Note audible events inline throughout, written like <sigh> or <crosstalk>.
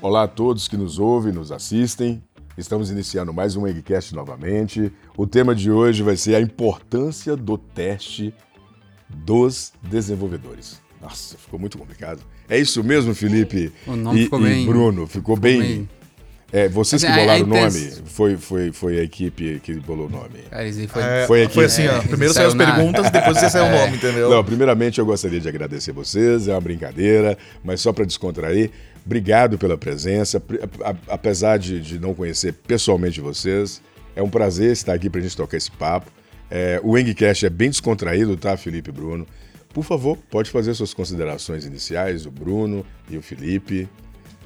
Olá a todos que nos ouvem, nos assistem. Estamos iniciando mais um Eggcast novamente. O tema de hoje vai ser a importância do teste dos desenvolvedores. Nossa, ficou muito complicado. É isso mesmo, Felipe? O nome e, ficou e bem- Bruno, ficou, ficou bem. bem- É, vocês que Mas a- a bolaram o nome? Foi, foi, foi a equipe que bolou o nome? Aí foi, É, Foi foi, assim, ó. É, Primeiro saiu saiu as na- perguntas, depois você saiu o nome, entendeu? Não, primeiramente eu gostaria de agradecer vocês, é uma brincadeira, mas só para descontrair, obrigado pela presença. Apesar de, de não conhecer pessoalmente vocês, é um prazer estar aqui para a gente tocar esse papo. É, o Engcast é bem descontraído, tá, Felipe e Bruno? Por favor, pode fazer suas considerações iniciais, o Bruno e o Felipe.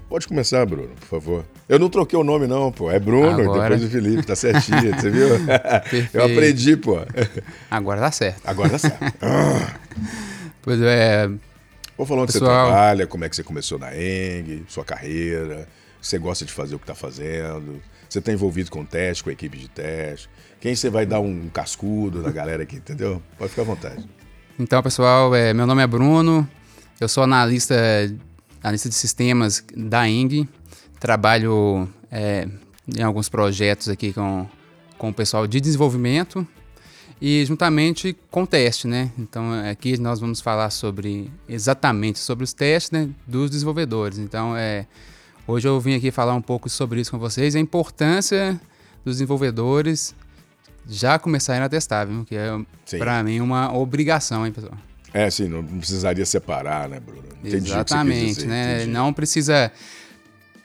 Pode começar, Bruno, por favor. Eu não troquei o nome, não, pô. É Bruno e Agora. depois o Felipe, tá certinho, você viu? <laughs> Eu aprendi, pô. Agora tá certo. Agora tá certo. <laughs> Pois é, Vou falar onde você Pessoal. trabalha, como é que você começou na Eng, sua carreira, você gosta de fazer o que está fazendo, você está envolvido com teste, com a equipe de teste, quem você vai dar um cascudo na galera aqui, entendeu? Pode ficar à vontade. então pessoal, é, meu nome é Bruno, eu sou analista, analista de sistemas da Eng, trabalho é, em alguns projetos aqui com, com o pessoal de desenvolvimento e juntamente com teste, né? Então aqui nós vamos falar sobre exatamente sobre os testes né, dos desenvolvedores. Então é hoje eu vim aqui falar um pouco sobre isso com vocês, a importância dos desenvolvedores já começarem a testar, viu? Que é para mim uma obrigação, hein, pessoal? É, sim, não precisaria separar, né, Bruno? Entendi o Exatamente, né? entendi. Não precisa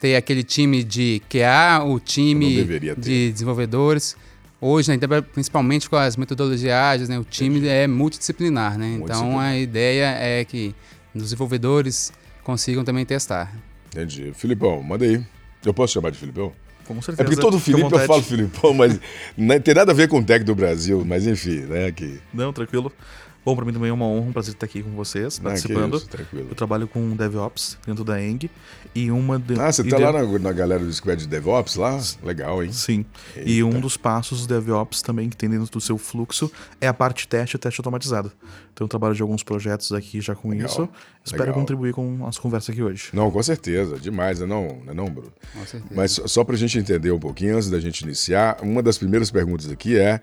ter aquele time de QA, o time de desenvolvedores. Hoje, né, ainda principalmente com as metodologias ágeis, né, o time é multidisciplinar, né? Então a ideia é que os desenvolvedores consigam também testar. Entendi. Filipão, manda aí. Eu posso chamar de Filipão? Com certeza. É porque todo Felipe eu falo Filipão, mas <laughs> não tem nada a ver com o técnico do Brasil, mas enfim, né, que... Não, tranquilo. Bom, pra mim também é uma honra, um prazer estar aqui com vocês, Ah, que participando. isso, tranquilo. Eu trabalho com DevOps dentro da Eng e uma... De... Ah, você tá de- lá na, na galera do Squad de DevOps lá? Legal, hein? Sim. E um dos passos do DevOps também que tem dentro do seu fluxo é a parte teste e teste automatizado. Então eu trabalho de alguns projetos aqui já com Legal, isso. Espero legal. contribuir com as conversas aqui hoje. Não, com certeza, demais, né não, né não, Bruno? Com certeza. Mas só- só para a gente entender um pouquinho, antes da gente iniciar, uma das primeiras perguntas aqui é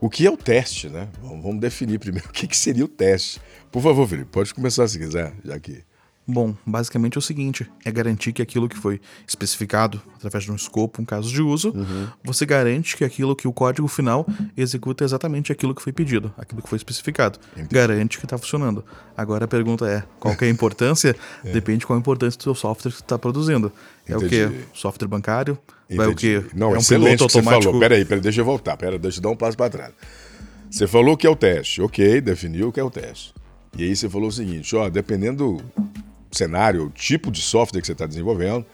o que é o teste, né? Vamos, definir primeiro <laughs> o que seria o teste. Por favor, Felipe, pode começar se quiser, já que... Bom, basicamente é o seguinte: é garantir que aquilo que foi especificado através de um escopo, um caso de uso, Uhum. você garante que aquilo que o código final executa exatamente aquilo que foi pedido, aquilo que foi especificado. Garante que está funcionando. Agora a pergunta é: qual que é a importância? <laughs> Depende qual a importância do seu software que está produzindo. É o Entendi. quê? Software bancário? Vai o Entendi. quê? Não, é um piloto o que você automático. falou. Peraí, peraí, deixa eu voltar. Pera, deixa eu dar um passo para trás. Você falou que é o teste. Ok, definiu o que é o teste. E aí você falou o seguinte, ó, dependendo do cenário, o tipo de software que você está desenvolvendo,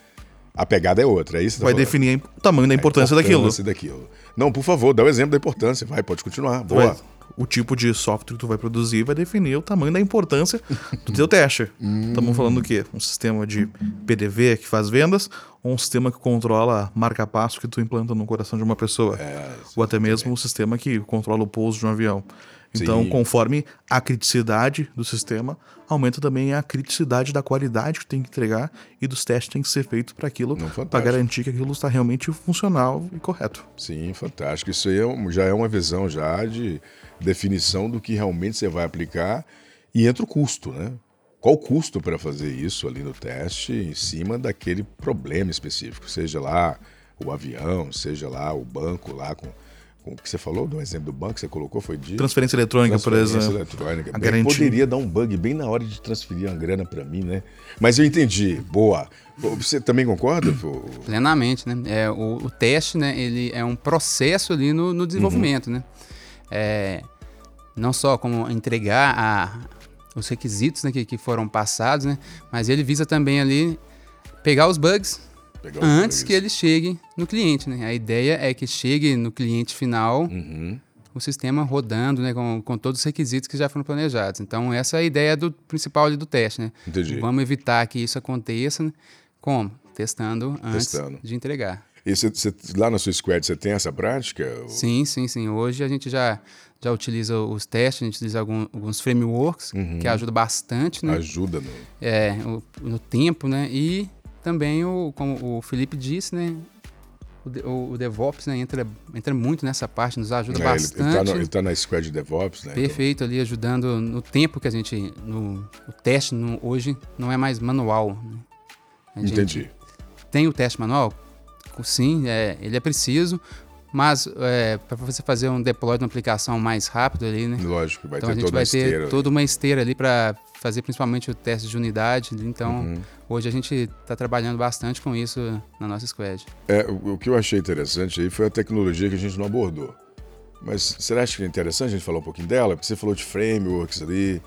a pegada é outra. É isso que tá Vai falando? definir o tamanho da importância, daquilo. importância daquilo. Não, por favor, dá o exemplo da importância. Vai, pode continuar. Boa. Vai- o tipo de software que tu vai produzir vai definir o tamanho da importância do teu teste. <laughs> Hum. Estamos falando do quê? Um sistema de PDV que faz vendas ou um sistema que controla a marca-passo que tu implanta no coração de uma pessoa? É, ou até mesmo um sistema que controla o pouso de um avião. Então, Sim. conforme a criticidade do sistema, aumenta também a criticidade da qualidade que tem que entregar e dos testes que tem que ser feito para aquilo, para garantir que aquilo está realmente funcional e correto. Sim, fantástico. Isso aí é já é uma visão já de definição do que realmente você vai aplicar e entra o custo, né? Qual o custo para fazer isso ali no teste em cima daquele problema específico? Seja lá o avião, seja lá o banco lá com o que você falou, do exemplo do banco que você colocou foi de Transferência eletrônica, por transferência exemplo. eletrônica. A Bem, garantia. Poderia dar um bug bem na hora de transferir uma grana para mim, né? Mas eu entendi. Boa. Você também concorda? Plenamente, né? É, o, o teste, né, ele é um processo ali no, no desenvolvimento, Uhum. né? É, não só como entregar a, os requisitos né, que, que foram passados, né? Mas ele visa também ali pegar os bugs Antes que ele chegue no cliente, né? A ideia é que chegue no cliente final Uhum. o sistema rodando, né, com, com todos os requisitos que já foram planejados. Então essa é a ideia do principal do teste, né? Entendi. Vamos evitar que isso aconteça, né? como? Testando antes Testando. de entregar. E você- você- lá na sua squad você tem essa prática? Sim, sim, sim. Hoje a gente já, já utiliza os testes, a gente utiliza algum- alguns frameworks que ajudam bastante, né? Ajuda no. É, o- no tempo, né? E também, o, como o Felipe disse, né? O, o, DevOps né, entra, entra muito nessa parte, nos ajuda é, bastante. Ele está tá na squad de DevOps, né? Perfeito, então. ali ajudando no tempo que a gente. No, o teste no, hoje não é mais manual. Né? Entendi. Tem o teste manual? Sim, é, ele é preciso, mas é, para você fazer um deploy de uma aplicação mais rápido ali, né? Lógico, vai então ter a gente toda vai ter toda uma esteira ali para fazer principalmente o teste de unidade. Então, uhum. hoje a gente está trabalhando bastante com isso na nossa squad. É, o, o, que eu achei interessante aí foi a tecnologia que a gente não abordou. Mas será que é interessante a gente falar um pouquinho dela? Porque você falou de frameworks ali.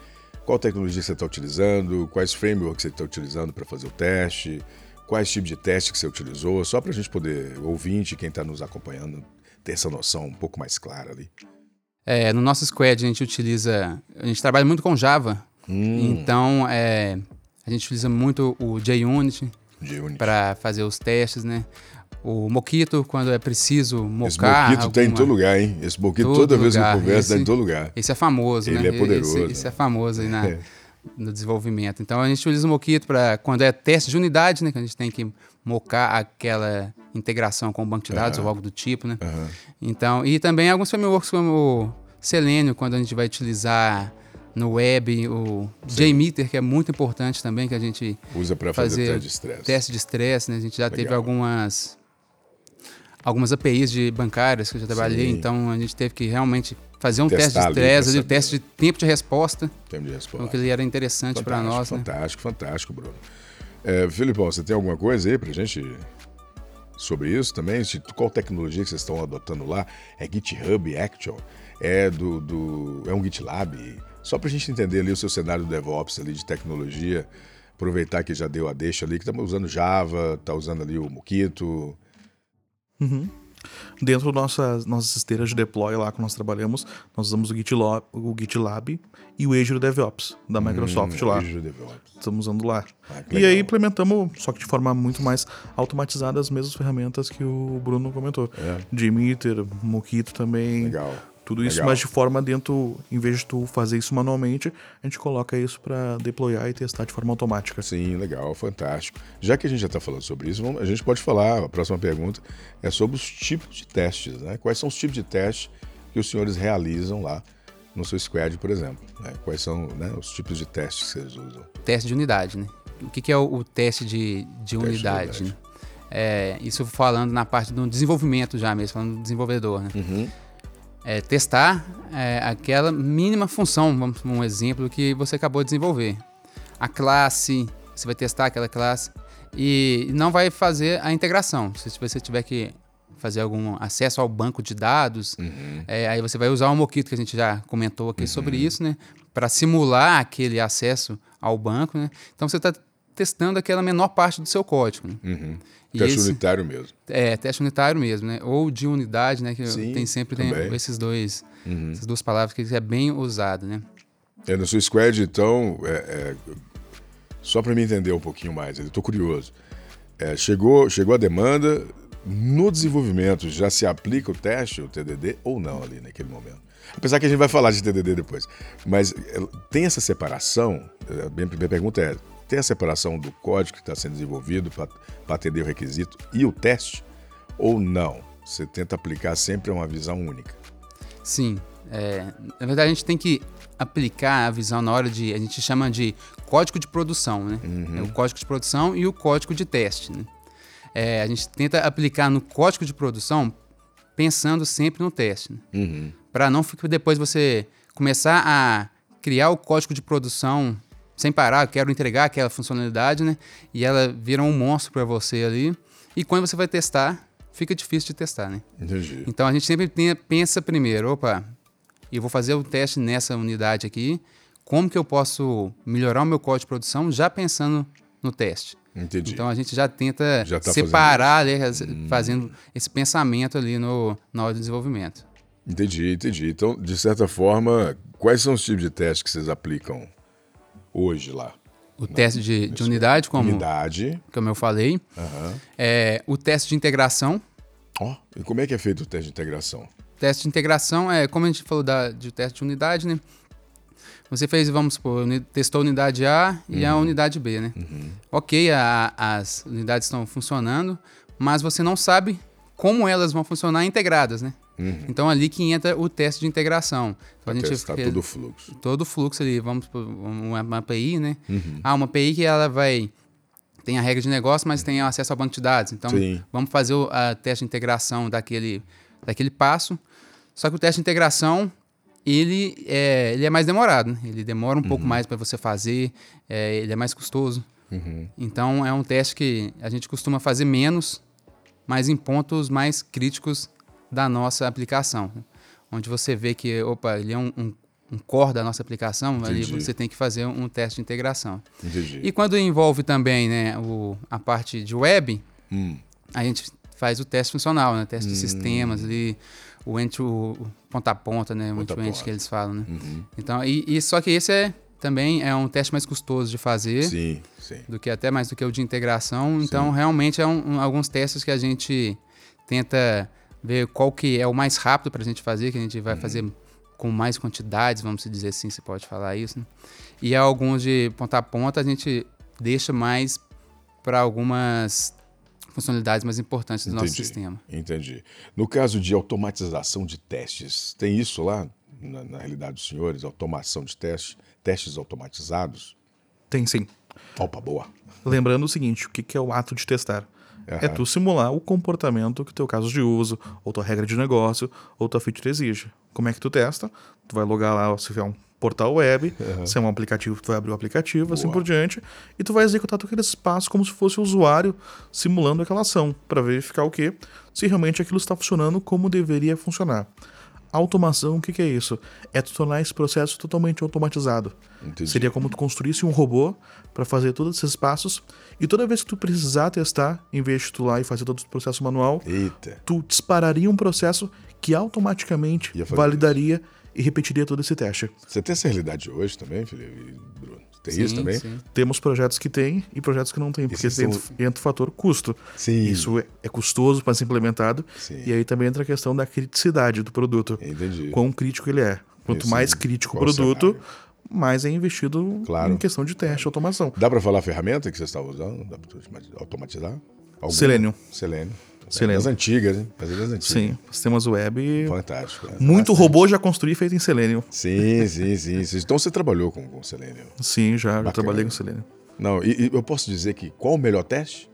Qual tecnologia você está utilizando? Quais frameworks você está utilizando para fazer o teste? Quais tipos de teste que você utilizou? Só para a gente poder, ouvinte, quem está nos acompanhando, ter essa noção um pouco mais clara ali. É, no nosso squad a gente utiliza, a gente trabalha muito com Java, Hum. Então, é, a gente utiliza muito o JUnit, JUnit. para fazer os testes, né? O Moquito, quando é preciso mocar. Esse Moquito alguma... tem em todo lugar, hein? Esse Moquito, todo toda lugar. vez que eu converso, esse, tá em todo lugar. Esse é famoso, Ele né? Ele é poderoso. Esse, esse é famoso aí na, <laughs> no desenvolvimento. Então, a gente utiliza o Moquito para quando é teste de unidade, né? Que a gente tem que mocar aquela integração com o banco de dados ou algo do tipo, né? Então, e também alguns frameworks como o Selenium, quando a gente vai utilizar no web, o JMeter, que é muito importante também, que a gente usa para fazer, fazer teste de estresse. Teste de estresse, né? A gente já Legal. teve algumas algumas APIs de bancárias que eu já trabalhei, Sim. então a gente teve que realmente fazer um Testar teste de estresse, um teste de tempo de resposta. Tempo de resposta. Então, que ele era interessante para nós. Né? Fantástico, né? fantástico, Bruno. É, Filipão, você tem alguma coisa aí para gente sobre isso também? Qual tecnologia que vocês estão adotando lá? É GitHub Action? É do, do é um GitLab? Só para a gente entender ali o seu cenário do DevOps ali de tecnologia, aproveitar que já deu a deixa ali, que estamos usando Java, está usando ali o Moquito. Uhum. Dentro da nossa, nossas esteiras de deploy lá que nós trabalhamos, nós usamos o GitLab, o GitLab e o Azure DevOps da hum, Microsoft hum, lá. Azure DevOps. Estamos usando lá. Ah, e aí implementamos, só que de forma muito mais automatizada, as mesmas ferramentas que o Bruno comentou. É. JMeter, Moquito também. Legal. Tudo isso, Legal. mas de forma dentro, em vez de tu fazer isso manualmente, a gente coloca isso para deployar e testar de forma automática. Sim, legal, fantástico. Já que a gente já está falando sobre isso, a gente pode falar, a próxima pergunta é sobre os tipos de testes, né? Quais são os tipos de testes que os senhores realizam lá no seu squad, por exemplo? Né? Quais são né, os tipos de testes que vocês usam? Teste de unidade, né? O que, que é o, o, teste de, de teste unidade? De unidade. Né? É, isso falando na parte do desenvolvimento já mesmo, falando do desenvolvedor, né? Uhum é, testar é, aquela mínima função, vamos um exemplo que você acabou de desenvolver. A classe, você vai testar aquela classe e não vai fazer a integração. Se você tiver que fazer algum acesso ao banco de dados, uhum. é, aí você vai usar o Moquito, que a gente já comentou aqui uhum. sobre isso, né? Para simular aquele acesso ao banco, né? Então você está testando aquela menor parte do seu código. Né? Uhum. Teste esse, unitário mesmo. É, teste unitário mesmo, né? Ou de unidade, né? Que Sim, tem sempre tem esses dois, uhum. essas duas palavras que é bem usado, né? É, no seu squad, então, é, é, só para me entender um pouquinho mais, eu estou curioso. É, chegou, chegou a demanda, no desenvolvimento já se aplica o teste, o TDD, ou não ali naquele momento? Apesar que a gente vai falar de TDD depois. Mas é, tem essa separação? A minha primeira pergunta é: tem a separação do código que está sendo desenvolvido para atender o requisito e o teste, ou não? Você tenta aplicar sempre uma visão única? Sim. É, na verdade, a gente tem que aplicar a visão na hora de. A gente chama de código de produção, né? Uhum. É o código de produção e o código de teste. Né? É, a gente tenta aplicar no código de produção pensando sempre no teste. Né? Uhum. Para não ficar depois você começar a criar o código de produção sem parar, quero entregar aquela funcionalidade, né? E ela vira um monstro para você ali. E quando você vai testar, fica difícil de testar, né? Entendi. Então a gente sempre tem, pensa primeiro, opa, eu vou fazer o teste nessa unidade aqui, como que eu posso melhorar o meu código de produção já pensando no teste. Entendi. Então a gente já tenta já tá separar, fazendo, ali, hum. fazendo esse pensamento ali no, na hora do desenvolvimento. Entendi, entendi. Então, de certa forma, quais são os tipos de testes que vocês aplicam hoje lá? O teste de, de unidade, como, unidade. como eu falei. Uhum. É, o teste de integração. Oh, e como é que é feito o teste de integração? O teste de integração é, como a gente falou da, de teste de unidade, né? Você fez, vamos supor, testou a unidade A e a unidade B, né? Ok, a- as unidades estão funcionando, mas você não sabe como elas vão funcionar integradas, né? Então ali que entra o teste de integração. Então, Para testar fez todo o fluxo. todo o fluxo ali, vamos por uma, API, né? Ah, uma API que ela vai tem a regra de negócio, mas tem acesso ao banco de dados. Então, Sim. vamos fazer o a teste de integração daquele, daquele passo. Só que o teste de integração, ele é, ele é mais demorado. né? Ele demora um pouco mais para você fazer, é, ele é mais custoso. Então, é um teste que a gente costuma fazer menos, mas em pontos mais críticos da nossa aplicação. Onde você vê que, opa, ele é um, um, um core da nossa aplicação, ali Entendi. você tem que fazer um teste de integração. Entendi. E quando envolve também né, o, a parte de web, Hum, a gente faz o teste funcional, né? Teste de sistemas ali, o end o, ponta a ponta, né? O Ponta a end-to-end ponta. que eles falam, né? uhum. Então, e, e só que esse é também é um teste mais custoso de fazer Sim, sim. do que até mais do que o de integração. Então, realmente é um, um- alguns testes que a gente tenta ver qual que é o mais rápido para a gente fazer, que a gente Uhum. vai fazer com mais quantidades, vamos dizer assim, se pode falar isso. Né? E alguns de ponta a ponta a gente deixa mais para algumas funcionalidades mais importantes do nosso Entendi. sistema. Entendi. No caso de automatização de testes, tem isso lá, na, na realidade dos senhores? Automação de testes, testes automatizados? Tem sim. Opa, boa. Lembrando o seguinte, o que é o ato de testar? É Aham. tu simular o comportamento que teu caso de uso, ou tua regra de negócio, ou tua feature exige. Como é que tu testa? Tu vai logar lá, se tiver um portal web, se é um aplicativo, tu vai abrir o aplicativo, assim Boa. por diante, e tu vai executar todo aquele espaço como se fosse o usuário simulando aquela ação, para verificar o quê? Se realmente aquilo está funcionando como deveria funcionar. Automação, o que, que é isso? É tu tornar esse processo totalmente automatizado. Entendi. Seria como tu construísse um robô para fazer todos esses passos e toda vez que tu precisar testar, em vez de tu lá e fazer todo o processo manual, Eita. tu dispararia um processo que automaticamente validaria e repetiria todo esse teste. Você tem essa realidade hoje também, Felipe Tem isso Sim, também? sim. Temos projetos que tem e projetos que não tem, porque são- entra o fator custo. Sim. Isso é, é custoso para ser implementado Sim. e aí também entra a questão da criticidade do produto. Entendi. Quão crítico ele é. Quanto Isso, mais crítico o produto, cenário? mais é investido Claro. em questão de teste e automação. Dá para falar a ferramenta que você estava usando? Dá para automatizar? Alguma? Selenium. Selenium. Selenium. Das antigas, hein? Das antigas. Sim, sistemas web. Fantástico. né? Muito Bastante. robô já construí feito em Selenium. Sim, sim, sim, sim. Então você trabalhou com, com Selenium. Sim, já, já trabalhei com Selenium. Não, e, e eu posso dizer que qual o melhor teste?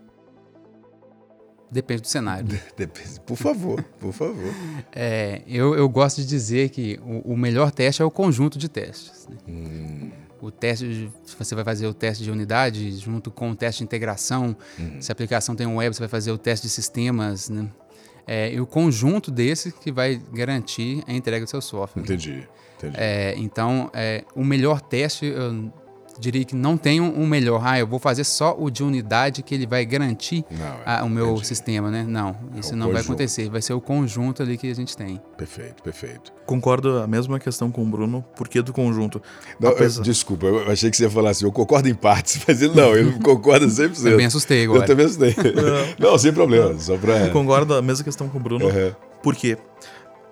Depende do cenário. <laughs> Depende. Por favor, por favor. É, eu, eu gosto de dizer que o, o melhor teste é o conjunto de testes. né? Hum, O teste, você vai fazer o teste de unidade junto com o teste de integração. Uhum. Se a aplicação tem um web, você vai fazer o teste de sistemas. Né? É, e o conjunto desse que vai garantir a entrega do seu software. entendi, entendi. É, então, é, o melhor teste, eu diria que não tem um, melhor. Ah, eu vou fazer só o de unidade que ele vai garantir Não, é, a- o meu entendi. sistema, né? Não, isso o não vai conjunto. acontecer. Vai ser o conjunto ali que a gente tem. Perfeito, perfeito. Concordo a mesma questão com o Bruno, porque do conjunto. Não, eu- Apesar- desculpa, eu achei que você ia falar assim, eu concordo em partes, <laughs> mas ele não, ele concorda <laughs> 100%. Também assustei agora. Eu também assustei. não, sem problema, só pra... Concordo a mesma questão com o Bruno, Uhum. porque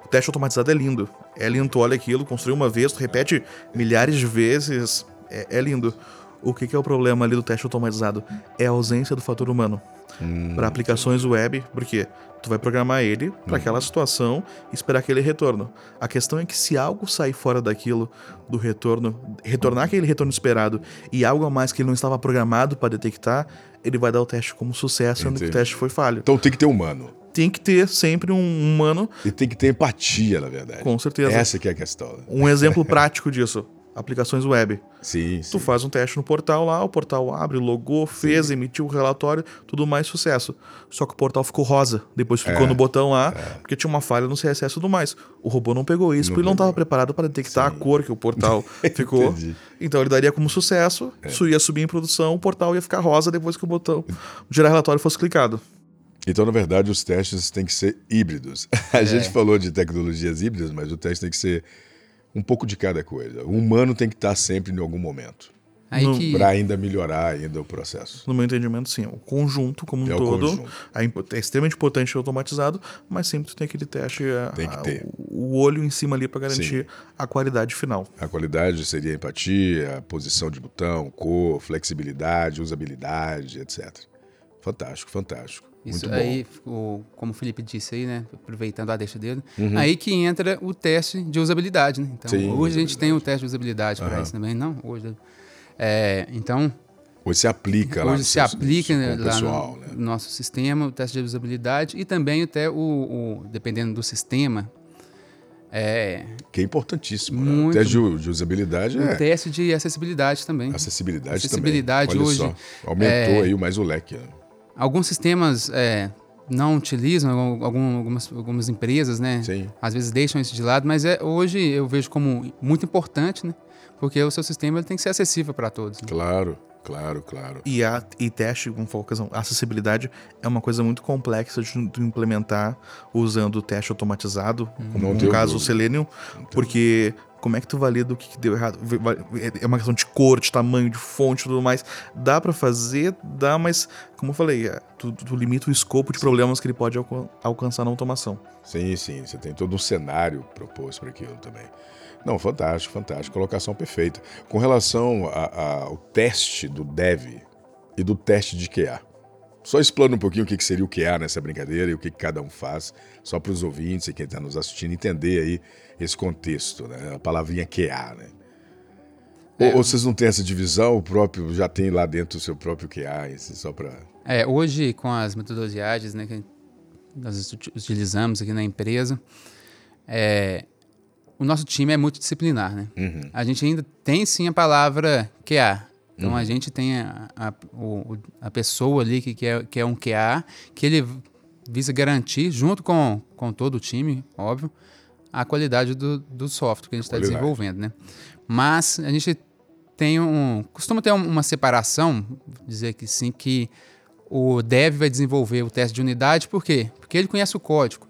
o teste automatizado é lindo. É lindo, tu olha aquilo, construiu uma vez, tu repete milhares de vezes, é, é lindo. O que, que é o problema ali do teste automatizado? É a ausência do fator humano. Hum, Para aplicações web, porque tu vai programar ele para aquela situação e esperar aquele retorno. A questão é que se algo sair fora daquilo, do retorno, retornar aquele retorno esperado e algo a mais que ele não estava programado para detectar, ele vai dar o teste como sucesso, que o teste foi falho. Então tem que ter humano. Tem que ter sempre um humano, E tem que ter empatia, na verdade. com certeza. Essa que é a questão. Um exemplo prático disso. Aplicações web. Sim, Tu sim. faz um teste no portal lá, o portal abre, logou, fez, emitiu o relatório, tudo mais sucesso. Só que o portal ficou rosa, depois ficou É, no botão lá, porque tinha uma falha no CSS e tudo mais. O robô não pegou isso, Não porque ele não estava preparado para detectar a cor que o portal <laughs> ficou. Então ele daria como sucesso, É. isso ia subir em produção, o portal ia ficar rosa depois que o botão gerar relatório fosse clicado. Então, na verdade, os testes têm que ser híbridos. <laughs> A gente falou de tecnologias híbridas, mas o teste tem que ser um pouco de cada coisa. O humano tem que estar sempre em algum momento. Que Para ainda melhorar ainda o processo. No meu entendimento, sim. O conjunto como um É todo é, é extremamente importante ser automatizado, mas sempre tu tem aquele teste, a- Tem que a- ter. o o olho em cima ali para garantir a qualidade final. A qualidade seria empatia, posição de botão, cor, flexibilidade, usabilidade, etc. Fantástico, fantástico. Isso Muito aí, o- como o Felipe disse aí, né? Aproveitando a deixa dele, Uhum. aí que entra o teste de usabilidade, né? Então, Sim, hoje a gente tem o teste de usabilidade para Aham. isso também, não? Hoje. É, então, Hoje se aplica lá hoje no se aplica né, o lá pessoal, no, né? no nosso sistema o teste de usabilidade e também até o, o- dependendo do sistema, é, Que é importantíssimo. Né? Muito. Até de, de usabilidade o é teste de acessibilidade também. acessibilidade, Acessibilidade também. Olha hoje, só, aumentou é, aí mais o leque. né? Alguns sistemas é, não utilizam, algum- algum- algumas, algumas empresas, né? Sim. Às vezes deixam isso de lado, mas é, hoje eu vejo como muito importante, né? Porque o seu sistema ele tem que ser acessível para todos. né? Claro, claro, claro. E, a, e teste com focação, acessibilidade é uma coisa muito complexa de tu implementar usando o teste automatizado, como Não no caso o. Selenium, porque como é que tu valida o que, que deu errado? Va- É uma questão de cor, de tamanho, de fonte e tudo mais. Dá pra fazer, dá, mas como eu falei, é, tu, tu limita o escopo de problemas que ele pode alcan- alcançar na automação. Sim, sim. Você tem todo um cenário proposto para aquilo também. Não, fantástico, fantástico. Colocação perfeita. Com relação a- a- ao teste do dev e do teste de QA. Só explana um pouquinho o que seria o QA nessa brincadeira e o que cada um faz, só para os ouvintes e quem está nos assistindo entender aí esse contexto, né? A palavrinha QA, né? Ou, ou vocês não têm essa divisão, o próprio já tem lá dentro o seu próprio QA, esse só para É, hoje, com as metodologias né, que nós uti- utilizamos aqui na empresa, é, o nosso time é multidisciplinar, né? A gente ainda tem sim a palavra QA. Então a gente tem a, a, o- a pessoa ali que, que, é, que é um QA, que ele visa garantir, junto com, com todo o time, óbvio, a qualidade do, do software que a gente está desenvolvendo, né? Mas a gente tem um. Costuma ter um- uma separação, dizer que sim, que o dev vai desenvolver o teste de unidade, por quê? Porque ele conhece o código.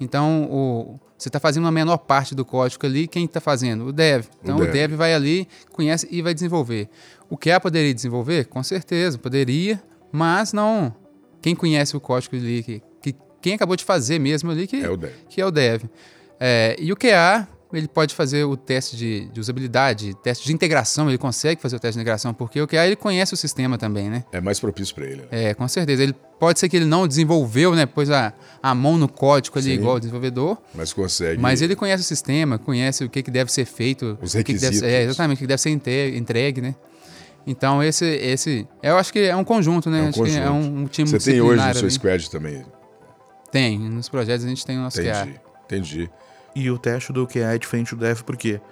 Então, o, você está fazendo a menor parte do código ali, quem está fazendo? O dev. Então, o dev. dev. vai ali, conhece e vai desenvolver. O QA poderia desenvolver? Com certeza, poderia, mas não. Quem conhece o código ali, que, que- quem acabou de fazer mesmo ali, que É o dev. que é o dev. É, e o QA, ele pode fazer o teste de, de usabilidade, teste de integração, ele consegue fazer o teste de integração, porque o QA ele conhece o sistema também, né? É mais propício para ele. né? É, com certeza. Ele pode ser que ele não desenvolveu, né? Pôs a, a mão no código ali, Sim. igual o desenvolvedor, Mas consegue. mas ele conhece o sistema, conhece o que, que deve ser feito, Os o que que deve é, requisitos. exatamente, o que deve ser entregue, né? Então, esse, esse. Eu acho que é um conjunto, né? É um acho que é conjunto. um, um time Você tem hoje no seu ali. squad também. Tem, nos projetos a gente tem o nosso QA. Entendi. E o teste do QA é diferente do dev, porque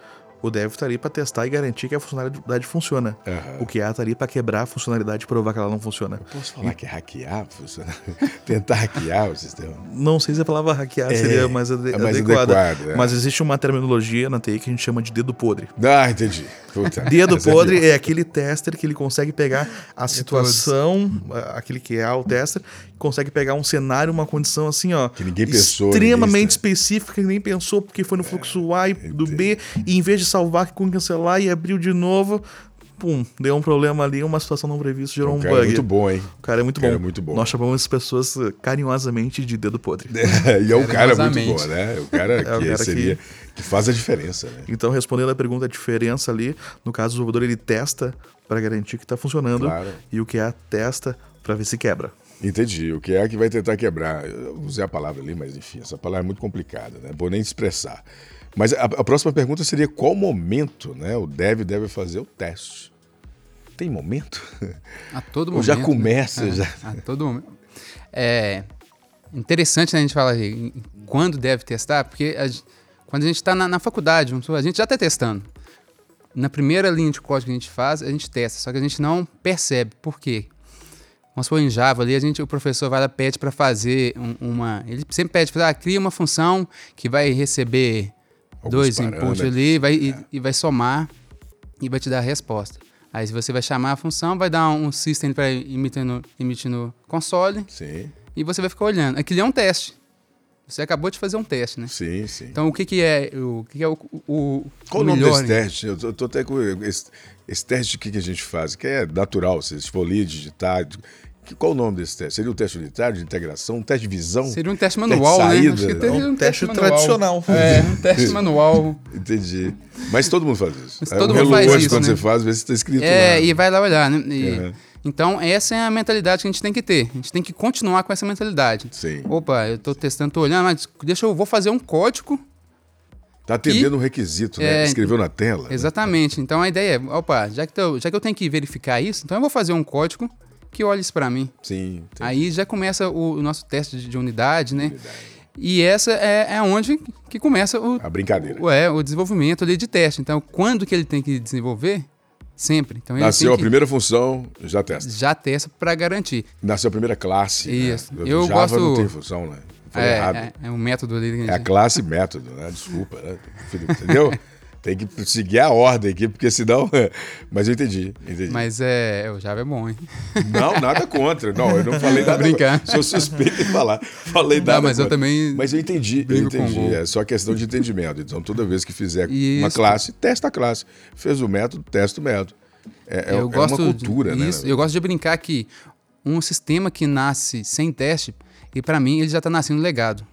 o dev tá ali para testar e garantir que a funcionalidade funciona. Aham. O QA tá ali para quebrar a funcionalidade e provar que ela não funciona. Posso falar que é hackear? Funciona? <laughs> Tentar hackear o sistema? Não sei se a palavra hackear É, seria mais, ade- é mais adequada. adequado, é. Mas existe uma terminologia na TI que a gente chama de dedo podre. Ah, entendi. Puta, <laughs> Dedo é podre é aquele tester que ele consegue pegar a situação, aquele que é o tester, consegue pegar um cenário, uma condição assim, ó, Que ninguém pensou, extremamente ninguém- específica, que ninguém pensou porque foi no fluxo A e do B, e em vez de salvar com cancelar e abriu de novo, pum, deu um problema ali, uma situação não prevista, gerou O um cara é bug. muito bom, hein? O cara é muito O cara bom. é muito bom. Nós chamamos essas pessoas eh, carinhosamente de dedo podre. <laughs> e é um cara muito bom, né? O <laughs> cara que É o cara seria. Que... faz a diferença, né? Então, respondendo a pergunta, a diferença ali, no caso, o desenvolvedor ele testa para garantir que está funcionando Claro. e o QA testa para ver se quebra. Entendi. O que é que vai tentar quebrar? Eu usei a palavra ali, mas enfim, essa palavra é muito complicada, né? Vou nem expressar. Mas a, a próxima pergunta seria qual momento né, o dev deve fazer o teste? Tem momento? A todo Ou momento. já né? começa, É, já- A todo momento. É interessante né, a gente falar quando deve testar, porque a quando a gente está na, na faculdade, a gente já está testando. Na primeira linha de código que a gente faz, a gente testa, só que a gente não percebe. Por quê? Vamos supor, em Java ali, a gente, o professor vai lá pede para fazer um- uma. Ele sempre pede para ah, cria uma função que vai receber dois inputs ali vai, e, e vai somar e vai te dar a resposta. Aí você vai chamar a função, vai dar um system para emitir no, emitir no console Sim. e você vai ficar olhando. Aquilo é um teste. Você acabou de fazer um teste, né? Sim, sim. Então, o que, que é o, que que é o, o, Qual o nome desse né? teste? Eu tô, tô até com esse, esse teste que, que a gente faz, que é natural, se for digitar. Que, qual o nome desse teste? Seria um teste unitário de integração, um teste de visão? Seria um teste manual, né? saída. Acho que É teria um teste manual. tradicional. É, um <laughs> teste manual. Entendi. Mas todo mundo faz isso. Mas Aí todo um mundo faz isso, quando né? você faz, vê se está escrito É, lá. e vai lá olhar, né? E- É. Então, essa é a mentalidade que a gente tem que ter. A gente tem que continuar com essa mentalidade. Sim. Opa, eu tô testando, tô olhando, mas deixa eu vou fazer um código. Tá atendendo um requisito, né? É, Escreveu na tela. né? Exatamente. Então a ideia é, opa, já que, eu, já que eu tenho que verificar isso, então eu vou fazer um código que olhe isso para mim. Sim. Aí já começa o, o nosso teste de, de unidade, né? unidade. E essa é, é onde que começa o, A brincadeira. o, é, o desenvolvimento ali de teste. Então, quando que ele tem que desenvolver? Sempre. Então, Nasceu a que, primeira função, já testa. já testa para garantir. Nasceu a primeira classe. Isso. Né? Eu Java não gosto- tem função, né? É, é, é um método ali. que a É a gente- classe método, né? Desculpa, né? Entendeu? <laughs> Tem que seguir a ordem aqui, porque senão. <laughs> Mas eu entendi, entendi. Mas é, o Java é bom, hein? Não, nada contra. Não, eu não falei <laughs> nada. brincando. contra. Sou suspeito em falar. Falei Não, nada. mas eu contra. também Mas eu entendi, eu entendi. É só questão de entendimento. Então, toda vez que fizer E uma isso- classe, testa a classe. Fez o método, testa o método. É, é- eu é gosto uma cultura, né? Isso, eu gosto de brincar que um sistema que nasce sem teste, e para mim ele já tá nascendo legado.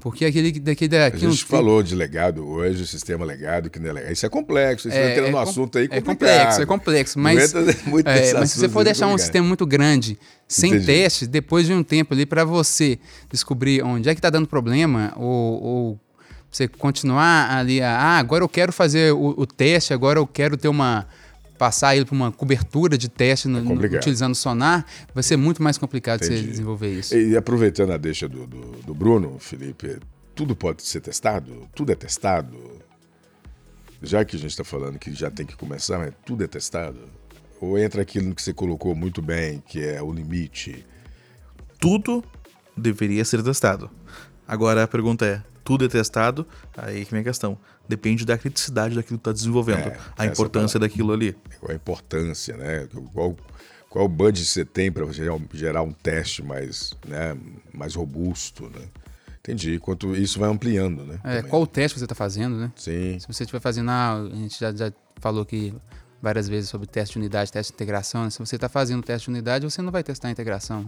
Porque aquele daqui A gente falou de legado hoje, sistema legado, que não é legado. Isso é complexo, isso é, entra num com- assunto aí é complicado. complexo, é complexo, mas, <laughs> é, mas se você for aí, deixar um sistema muito grande, sem Entendi. teste, depois de um tempo ali para você descobrir onde é que tá dando problema ou, ou você continuar ali, ah, agora eu quero fazer o, o teste, agora eu quero ter uma passar ele para uma cobertura de teste no- complicado. utilizando sonar, vai ser muito mais complicado você Entendi. desenvolver isso. E aproveitando a deixa do, do, do Bruno, Felipe, tudo pode ser testado? Tudo é testado? Já que a gente está falando que já tem que começar, mas tudo é testado? Ou entra aquilo que você colocou muito bem, que é o limite? Tudo deveria ser testado. Agora a pergunta é: tudo é testado? Aí que vem a questão. Depende da criticidade daquilo que está desenvolvendo, É, a importância daquilo ali. Qual a importância, né? Qual, qual o budget você tem para gerar, gerar um teste mais, né, mais robusto, né? Entendi. Quanto isso vai ampliando, né? É, qual o teste você está fazendo, né? Sim. Se você estiver fazendo, ah, a gente já, já falou aqui várias vezes sobre teste de unidade, teste de integração. né? Se você está fazendo teste de unidade, você não vai testar a integração.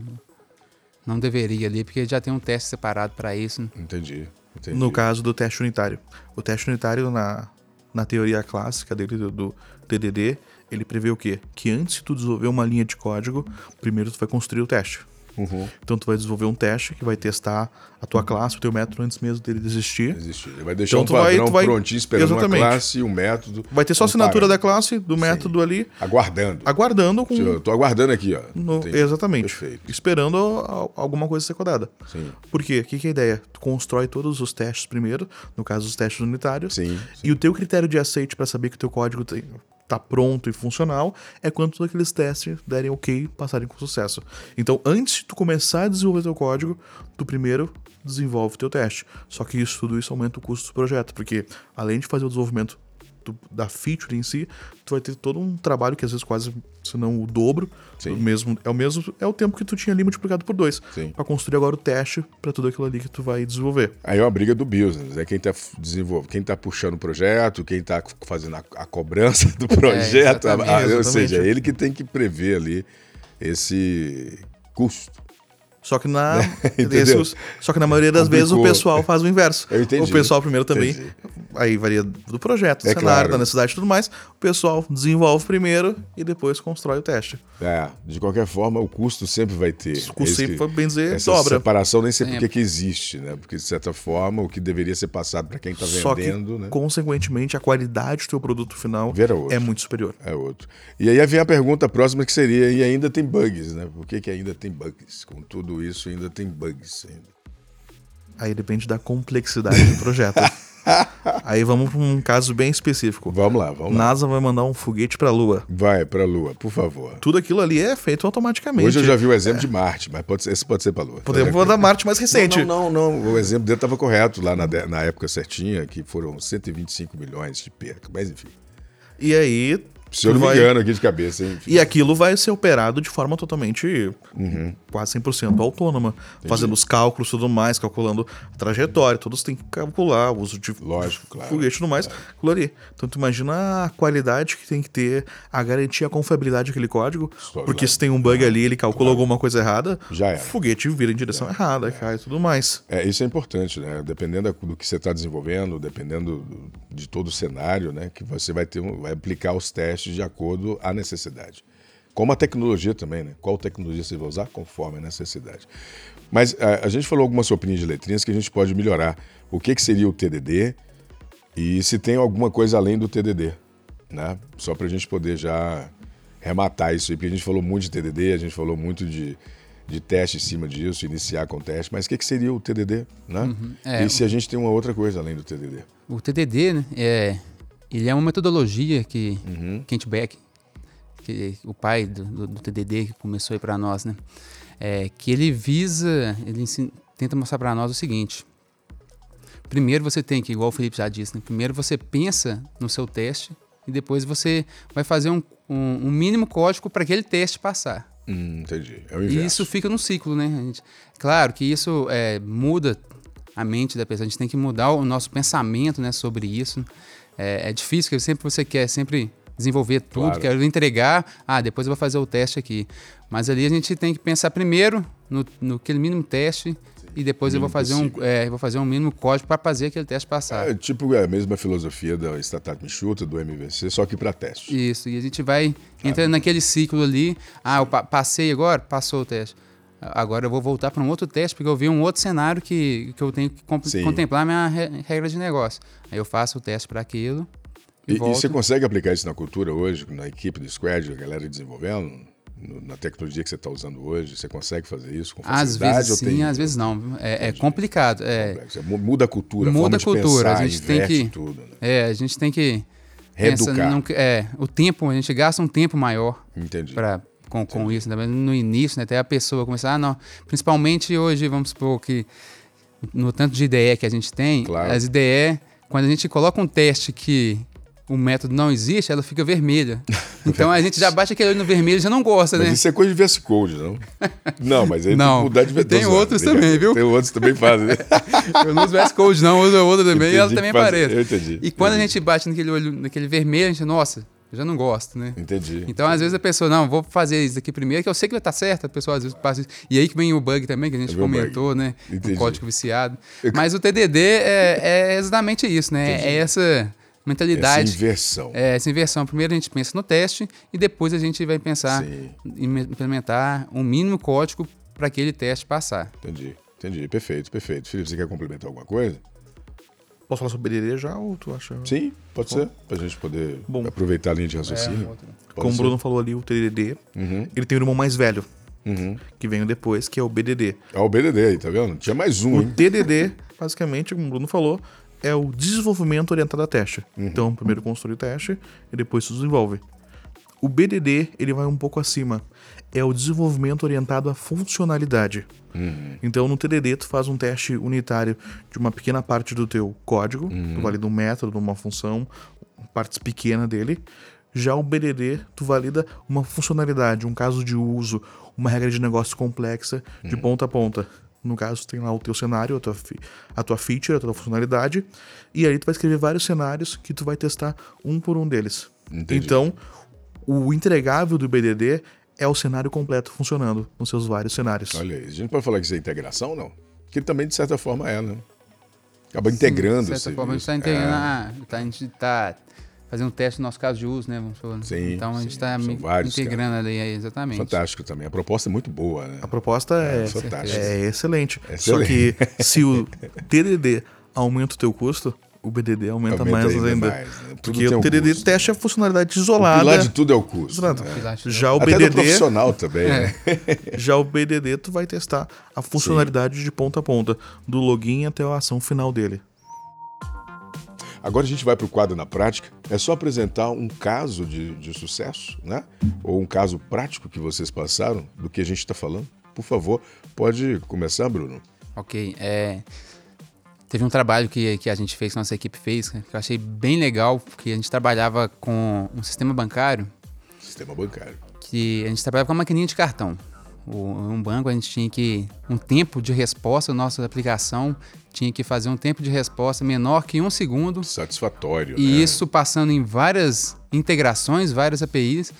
Não deveria ali, porque já tem um teste separado para isso. né? Entendi. Entendi. No caso do teste unitário. O teste unitário, na, na teoria clássica dele, do, do TDD, ele prevê o quê? Que antes de tu desenvolver uma linha de código, primeiro tu vai construir o teste. Uhum. Então tu vai desenvolver um teste que vai testar a tua classe, o teu método antes mesmo dele existir. Existir. Ele vai deixar Então um vai- padrão vai- prontinho esperando Exatamente. uma classe um método. Vai ter só a um assinatura da parâmetro. classe, do método ali, Aguardando. aguardando com. Eu tô aguardando aqui, ó. no- exatamente. Perfeito. Esperando alguma coisa ser codada. Sim. Por quê? O que, que é a ideia? Tu constrói todos os testes primeiro, no caso os testes unitários. Sim. E o teu critério de aceite para saber que o teu código tem- tá pronto e funcional é quando todos aqueles testes derem ok, passarem com sucesso. Então, antes de tu começar a desenvolver teu código, tu primeiro desenvolve teu teste. Só que isso tudo isso aumenta o custo do projeto, porque além de fazer o desenvolvimento do- da feature em si, tu vai ter todo um trabalho que às vezes quase, se não o dobro, Sim. o mesmo, é o mesmo, é o tempo que tu tinha ali multiplicado por dois, Sim. para construir agora o teste para tudo aquilo ali que tu vai desenvolver. Aí é uma briga do business, é quem tá desenvolvendo, quem tá puxando o projeto, quem tá fazendo a, a cobrança do <laughs> projeto, a- a- exatamente, ou exatamente. seja, é ele que tem que prever ali esse custo. Só que na <laughs> Entendeu? esse- só que na maioria das vezes o Complicou. pessoal faz o inverso. Eu entendi, O pessoal primeiro também, entendi. aí varia do projeto, do É cenário, claro. da necessidade e tudo mais. O pessoal desenvolve primeiro e depois constrói o teste. É, de qualquer forma, o custo sempre vai ter. O custo É isso sempre, que- foi bem dizer, Essa dobra. separação nem sei por Sempre. que que existe, né? Porque, de certa forma, o que deveria ser passado para quem está Só vendendo, que, né? consequentemente, a qualidade do teu produto final Vira outro. é muito superior. É outro. E aí vem a pergunta próxima que seria, e ainda tem bugs, né? Por que, que ainda tem bugs? Com tudo isso, ainda tem bugs. Ainda. Aí depende da complexidade do projeto. <laughs> aí vamos para um caso bem específico. Vamos lá, vamos lá. NASA vai mandar um foguete para a Lua. Vai para a Lua, por favor. Tudo aquilo ali é feito automaticamente. Hoje eu já vi o exemplo de Marte, mas pode ser, esse pode ser para a Lua. Podemos mandar Marte mais recente. Não, não, não. O exemplo dele estava correto lá na, na época certinha, que foram 125 milhões de perca. Mas enfim. E aí, Se eu não vai- me engano aqui de cabeça, hein? E aquilo vai ser operado de forma totalmente quase 100% autônoma, fazendo os cálculos e tudo mais, calculando a trajetória, todos têm que calcular o uso de Lógico, claro. foguete e tudo mais, aquilo ali. Então tu imagina a qualidade que tem que ter, a garantia, a confiabilidade daquele código, porque se tem um bug ali, ele calcula alguma coisa errada, Já era. o foguete vira em direção errada, cai e tudo mais. É, isso é importante, né? Dependendo do que você está desenvolvendo, dependendo do- de todo o cenário, né? Que você vai ter, um- vai aplicar os testes de acordo à necessidade. Como a tecnologia também, né? Qual tecnologia você vai usar conforme a necessidade. Mas a, a gente falou algumas sopinhas de letrinhas que a gente pode melhorar. O que, que seria o TDD e se tem alguma coisa além do TDD, né? Só para a gente poder já rematar isso aí, porque a gente falou muito de TDD, a gente falou muito de, de teste em cima disso, iniciar com teste, mas o que, que seria o TDD, né? É, e se a gente tem uma outra coisa além do TDD? O TDD, né, é, ele é uma metodologia que Kent Beck, que o pai do, do- do TDD que começou aí para nós, né, é, que ele visa, ele ensin- tenta mostrar para nós o seguinte. Primeiro você tem que, igual o Felipe já disse, né, primeiro você pensa no seu teste e depois você vai fazer um, um- um mínimo código para aquele teste passar. Hum, entendi. É E isso fica num ciclo, né? Gente- claro que isso é, muda a mente da pessoa. A gente tem que mudar o nosso pensamento né, sobre isso. É, é difícil, porque sempre você quer sempre desenvolver tudo, Claro. quer entregar. Ah, depois eu vou fazer o teste aqui. Mas ali a gente tem que pensar primeiro no, no aquele mínimo teste e depois eu vou fazer um, é, vou fazer um mínimo código para fazer aquele teste passar. É tipo a mesma filosofia da Startup Enxuta, do MVC, só que para teste. Isso, e a gente vai entrando naquele ciclo ali. Ah, eu pa- passei agora, passou o teste. Agora eu vou voltar para um outro teste, porque eu vi um outro cenário que, que eu tenho que Sim. contemplar minha re- regra de negócio. Aí eu faço o teste para aquilo e, E, e você consegue aplicar isso na cultura hoje, na equipe do Squad, a galera desenvolvendo, no- na tecnologia que você está usando hoje? Você consegue fazer isso com Às facilidade? vezes ou sim, tem às vezes não. É, é complicado. É? Mu- Muda a cultura, Muda a cultura, pensar, a gente tem que- tudo. Né? é, a gente tem que Reeducar. pensa, não- é, o tempo, a gente gasta um tempo maior Entendi. com, com isso. Né? No início, né, até a pessoa começar, ah, não. Principalmente hoje, vamos supor que no tanto de IDE que a gente tem, Claro. as IDE, quando a gente coloca um teste que o método não existe, ela fica vermelha. <laughs> Então a gente já bate aquele olho no vermelho e já não gosta, Mas né? isso é coisa de VS Code, não? Não, mas aí tem Não. que mudar de tem outros também, viu? Tem outros também fazem. né? <laughs> Eu não uso VS Code, não, uso outra também e ela Entendi também faz- aparece. eu entendi, E quando entendi. a gente bate naquele olho, naquele vermelho, a gente, nossa, eu já não gosto, né? Entendi. Então, às vezes, a pessoa, não, vou fazer isso aqui primeiro, que eu sei que vai estar certo, a pessoa às vezes passa isso. E aí que vem o bug também, que a gente Vem o bug. comentou, né? Entendi. O código viciado. Mas o TDD é, é exatamente isso, né? Entendi. É essa Essa mentalidade. inversão. É, essa inversão. Primeiro a gente pensa no teste e depois a gente vai pensar Sim. em me- implementar um mínimo código para aquele teste passar. Entendi, entendi. Perfeito, perfeito. Felipe, você quer complementar alguma coisa? Posso falar sobre BDD já ou tu acha? Sim, pode ser. Pra gente poder Bom. aproveitar a linha de raciocínio. outra. Pode Como o. Bruno falou ali, o TDD, Uhum, ele tem um irmão mais velho, uhum. que veio depois, que é o BDD. Ah, o BDD aí, tá vendo? Tinha mais um, O hein? TDD, basicamente, como o Bruno falou, é o desenvolvimento orientado a teste. Então, primeiro constrói o teste e depois se desenvolve. O BDD, ele vai um pouco acima. É o desenvolvimento orientado à funcionalidade. Então, no TDD, tu faz um teste unitário de uma pequena parte do teu código, tu valida um método, uma função, partes pequenas dele. Já o BDD, tu valida uma funcionalidade, um caso de uso, uma regra de negócio complexa, de ponta a ponta. No caso, tem lá o teu cenário, a tua, a tua feature, a tua funcionalidade, e aí tu vai escrever vários cenários que tu vai testar um por um deles. Entendi. Então, o entregável do BDD é o cenário completo funcionando nos seus vários cenários. Olha aí. A gente pode falar que isso é integração, não? Que também, de certa forma, é, né? Acaba integrando de certa esse forma, a gente está serviço. integrando. É. ah, tá- a gente está fazendo um teste no nosso caso de uso, né? Vamos falar. Sim, então a gente sim. está vários integrando ali, aí, exatamente. Fantástico também. A proposta é muito boa, né? A proposta é, fantástica. é excelente. Excelente. Só que se o <laughs> TDD aumenta o teu custo, o BDD aumenta, Aumenta mais ainda ainda. mais, né? Porque o TDD custo, testa a funcionalidade O isolada. pilar de tudo é o custo. Exato. né? De Já o Até do BDD, profissional também, né? <laughs> já o BDD tu vai testar a funcionalidade de ponta a ponta, do login até a ação final dele. Agora a gente vai para o quadro na prática. É só apresentar um caso de, de sucesso, né? Ou um caso prático que vocês passaram do que a gente está falando. Por favor, pode começar, Bruno. Ok. É, teve um trabalho que, que a gente fez, que a nossa equipe fez, que eu achei bem legal, porque a gente trabalhava com um sistema bancário. Sistema bancário. Que a gente trabalhava com uma maquininha de cartão. O, um banco a gente tinha que. Um tempo de resposta, nossa aplicação tinha que fazer um tempo de resposta menor que um segundo. Satisfatório. E né? isso passando em várias integrações, várias APIs,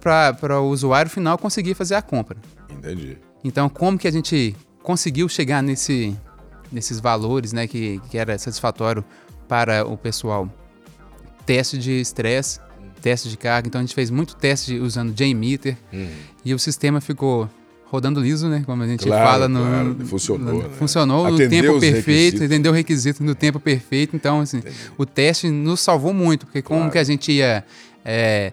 para o usuário final conseguir fazer a compra. Entendi. Então, como que a gente conseguiu chegar nesse, nesses valores, né, que, que era satisfatório para o pessoal? Teste de estresse, teste de carga. Então, a gente fez muito teste usando JMeter Uhum. e o sistema ficou rodando liso, né? Como a gente Claro, fala no. claro. Funcionou, no- né? Funcionou no tempo perfeito, entendeu o requisito no tempo perfeito. Então, assim, o teste nos salvou muito, porque como Claro. que a gente ia é,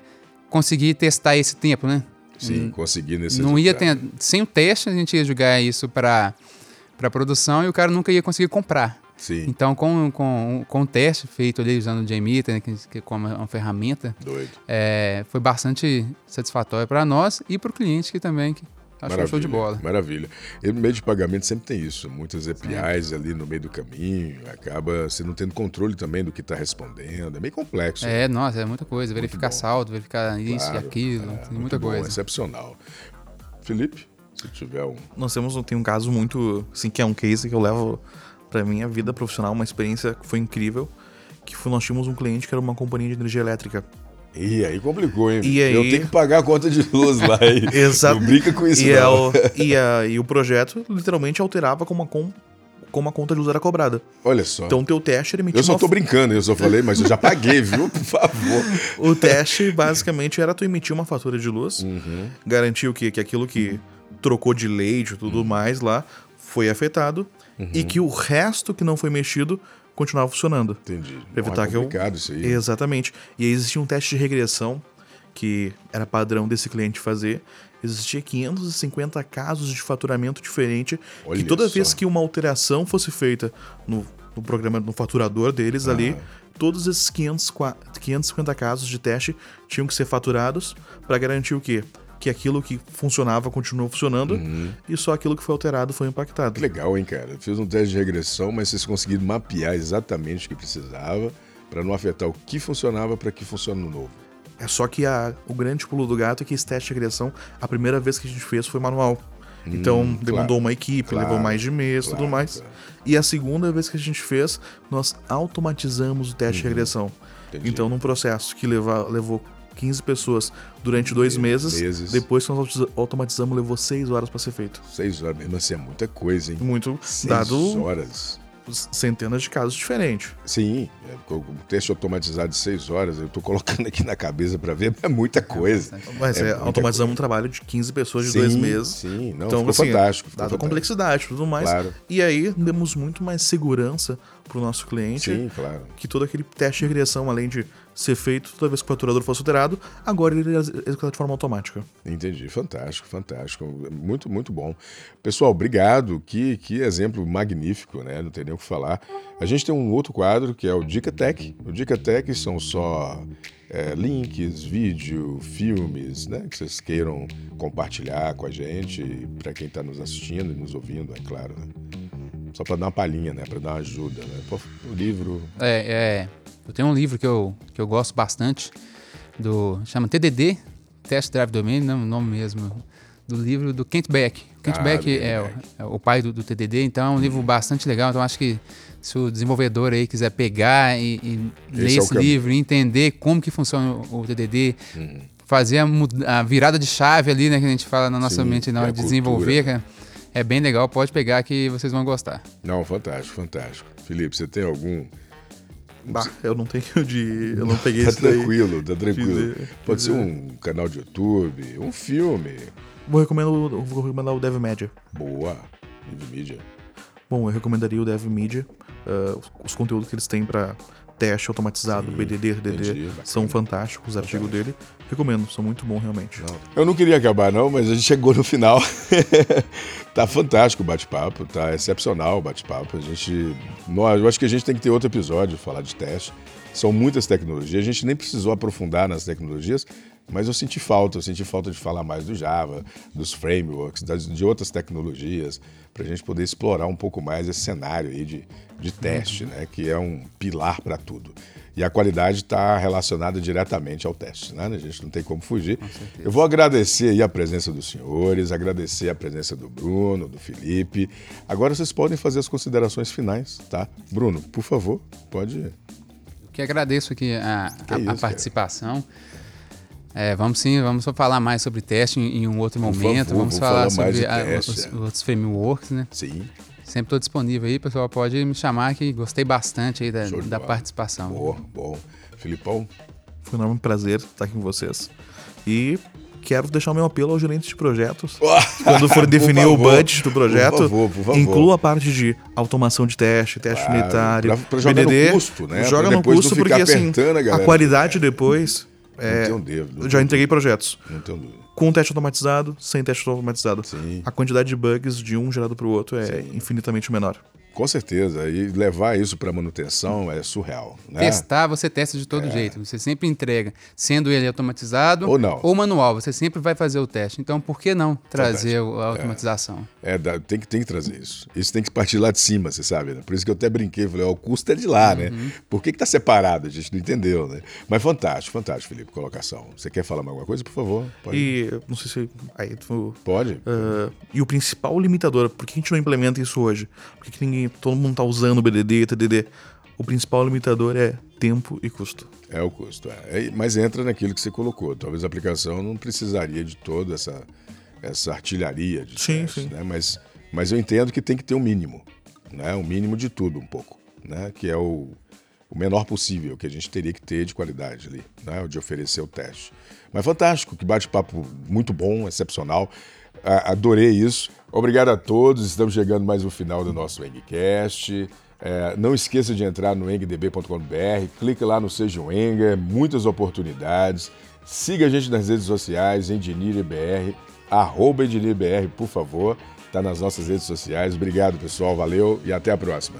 conseguir testar esse tempo, né? Sim, consegui nesse Não ia ter, sem o teste, a gente ia jogar isso para para produção e o cara nunca ia conseguir comprar. Sim, Então, com, com, com o teste feito ali usando o JMeter, né, que, que como uma ferramenta, doido. é, foi bastante satisfatório para nós e para o cliente que também que achou show de bola. Maravilha. E no meio de pagamento sempre tem isso. Muitas APIs ali no meio do caminho. Acaba você não tendo controle também do que está respondendo. É meio complexo. É, nossa, é muita coisa. Verificar bom. saldo, verificar isso e Claro, aquilo, é, tem muito muita bom, coisa. Excepcional. Felipe, se tiver um. Nós temos tem um caso muito, assim, que é um case que eu levo pra minha vida profissional, uma experiência que foi incrível, que foi, nós tínhamos um cliente que era uma companhia de energia elétrica. Ih, aí complicou, hein? E Eu aí- tenho que pagar a conta de luz lá. <laughs> Exato. Não brinca com isso, E, é não. o, <laughs> e, a- e o projeto literalmente alterava como a, com, como a conta de luz era cobrada. Olha só. Então o teu teste emitia eu só uma tô brincando, eu só falei, mas eu já paguei, viu? Por favor. <laughs> O teste, basicamente, era tu emitir uma fatura de luz, Uhum. garantir o quê? Que aquilo que trocou de leite e tudo mais lá foi afetado e Uhum. que o resto que não foi mexido continuava funcionando. Entendi. Pra evitar Não, é que eu- complicado isso aí. Exatamente. E aí existia um teste de regressão que era padrão desse cliente fazer. Existia 550 casos de faturamento diferente Olha que toda só. vez que uma alteração fosse feita no, no programa, no faturador deles ali, todos esses 500, qua- 550 casos de teste tinham que ser faturados para garantir o quê? Que aquilo que funcionava continuou funcionando e só aquilo que foi alterado foi impactado. Uhum. Que legal, hein, cara? Fiz um teste de regressão, mas vocês conseguiram mapear exatamente o que precisava para não afetar o que funcionava para que funcione no novo. É só que a- o grande pulo do gato é que esse teste de regressão, a primeira vez que a gente fez foi manual. Então, Hum, demandou claro. uma equipe, Claro, levou mais de mês, claro, tudo mais. E a segunda vez que a gente fez, nós automatizamos o teste de regressão. Uhum. Entendi. Então, num processo que leva, levou 15 pessoas durante dois meses, meses. depois que nós automatiza- automatizamos, levou 6 horas para ser feito. Seis horas, mesmo assim, é muita coisa, hein? Muito Seis dado horas. centenas de casos diferentes. Sim, é, o teste automatizado de seis horas, eu tô colocando aqui na cabeça para ver, é muita coisa. Mas é, muita automatizamos um trabalho de 15 pessoas de Sim, dois meses. sim, não, então, ficou assim, fantástico, ficou Dada a fantástico. complexidade e tudo mais. Claro. E aí, demos muito mais segurança pro nosso cliente. Sim, claro. Que todo aquele teste de regressão, além de ser feito toda vez que o faturador fosse alterado, agora ele é executado de forma automática. Entendi, fantástico, fantástico, muito, muito bom. Pessoal, obrigado, que, que exemplo magnífico, né? Não tem nem o que falar. A gente tem um outro quadro que é o Dica Tech. O Dica Tech são só é, links, vídeo, filmes, né? Que vocês queiram compartilhar com a gente, para quem está nos assistindo e nos ouvindo, é claro, né? Só para dar uma palhinha, né? Para dar uma ajuda, né? Pô, O livro, É, é, eu tenho um livro que eu, que eu gosto bastante, do chama TDD, Test Drive Domain, não o nome mesmo, do livro do Kent Beck. Kent Ah, Beck é, o- é o pai do, do TDD, então é um livro bastante legal. Então acho que se o desenvolvedor aí quiser pegar e, e ler Esse é o esse caminho. livro e entender como que funciona o, o TDD, Uhum. fazer a, a virada de chave ali, né, que a gente fala na nossa Sim, mente na é hora a de desenvolver, cara, é bem legal. Pode pegar que vocês vão gostar. não, fantástico, fantástico. Felipe, você tem algum Bah, eu não tenho <laughs> de. Eu não peguei Tá isso daí. tranquilo, tá tranquilo. Dizer- Pode ser dizer. um canal de YouTube, um filme. Vou recomendar, o- vou recomendar o Dev Media. Boa. Live mídia. Bom, eu recomendaria o Dev Media. os, os conteúdos que eles têm para teste automatizado, Sim, BDD, RDD, entendi, são fantásticos os artigos dele. Recomendo, são muito bons realmente. Eu não queria acabar, não, mas a gente chegou no final. <laughs> tá fantástico o bate-papo, tá excepcional o bate-papo. A gente. Nós, eu acho que a gente tem que ter outro episódio, falar de teste. São muitas tecnologias. A gente nem precisou aprofundar nas tecnologias, mas eu senti falta. Eu senti falta de falar mais do Java, dos frameworks, das, de outras tecnologias, para a gente poder explorar um pouco mais esse cenário aí de, de teste, né? Que é um pilar para tudo. E a qualidade está relacionada diretamente ao teste, né? A gente não tem como fugir. Com eu vou agradecer aí a presença dos senhores, agradecer a presença do Bruno, do Felipe. Agora vocês podem fazer as considerações finais, tá? Bruno, por favor, pode. que agradeço aqui a, a, isso, a participação. É, vamos sim, vamos falar mais sobre teste em, em um outro por momento. Favor, vamos falar, falar sobre a, teste, os, é. outros frameworks, né? Sim. Sempre estou disponível aí, pessoal. Pode me chamar que gostei bastante aí da, da participação. Boa, bom. Filipão? Foi um enorme prazer estar aqui com vocês. E quero deixar o meu apelo aos gerentes de projetos. <laughs> quando for definir favor, o budget do projeto, por favor, por favor. inclua a parte de automação de teste, teste claro, unitário, pra, pra jogar BDD. No custo, né? Joga no custo porque assim, a, a qualidade depois é, não tenho dúvida. Já entreguei projetos. Não tenho dúvida. Com teste automatizado, sem teste automatizado. Sim. A quantidade de bugs de um gerado para o outro é Sim. infinitamente menor. Com certeza. E levar isso para manutenção é surreal. Né? Testar, você testa de todo é. jeito. Você sempre entrega, sendo ele automatizado ou, não. ou manual. Você sempre vai fazer o teste. Então, por que não trazer Fantástico. a automatização? É, é tem, que, tem que trazer isso. Isso tem que partir lá de cima, você sabe. Né? Por isso que eu até brinquei. Falei, ó, o custo é de lá, né? uhum. né? Por que está separado? A gente não entendeu, né? Mas fantástico, fantástico, Felipe, colocação. Você quer falar mais alguma coisa, por favor? Pode. E, não sei se... Aí, tu, Pode. Uh, e o principal limitador, por que a gente não implementa isso hoje? Por que, que ninguém, todo mundo está usando usando BDD TDD. O principal limitador é tempo e custo. É o custo, é. mas entra naquilo que você colocou. Talvez a aplicação não precisaria de toda essa, essa artilharia de sim, testes, sim. Né? Mas, mas eu entendo que tem que ter um mínimo, né? um mínimo de tudo um pouco, né? que é o, o menor possível que a gente teria que ter de qualidade ali, né? de oferecer o teste. Mas fantástico, que bate-papo muito bom, excepcional. Adorei isso. Obrigado a todos. Estamos chegando mais no final do nosso Engcast. É, não esqueça de entrar no engdb.com.br, clique lá no Seja um Enger, muitas oportunidades. Siga a gente nas redes sociais, EngineerBR, arroba por favor. Está nas nossas redes sociais. Obrigado, pessoal. Valeu e até a próxima.